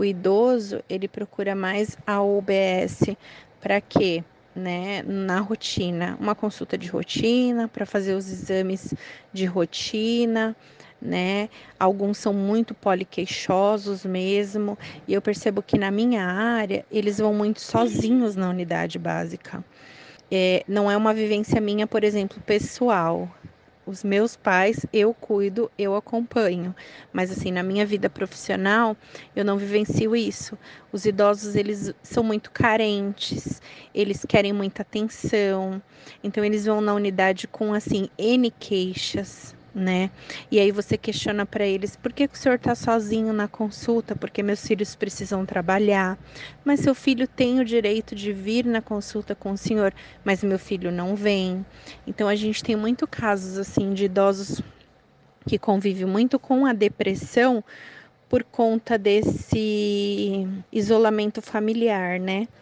O idoso, ele procura mais a UBS para quê? Né, na rotina, uma consulta de rotina para fazer os exames de rotina, né? Alguns são muito poliqueixosos mesmo, e eu percebo que na minha área eles vão muito sozinhos na unidade básica. É, não é uma vivência minha, por exemplo, pessoal. Os meus pais eu cuido, eu acompanho, mas assim na minha vida profissional eu não vivencio isso. Os idosos eles são muito carentes, eles querem muita atenção, então eles vão na unidade com assim n queixas, né? E aí você questiona para eles: por que o senhor está sozinho na consulta? Porque meus filhos precisam trabalhar. Mas seu filho tem o direito de vir na consulta com o senhor, mas meu filho não vem. Então a gente tem muito casos assim de idosos que convivem muito com a depressão por conta desse isolamento familiar, né?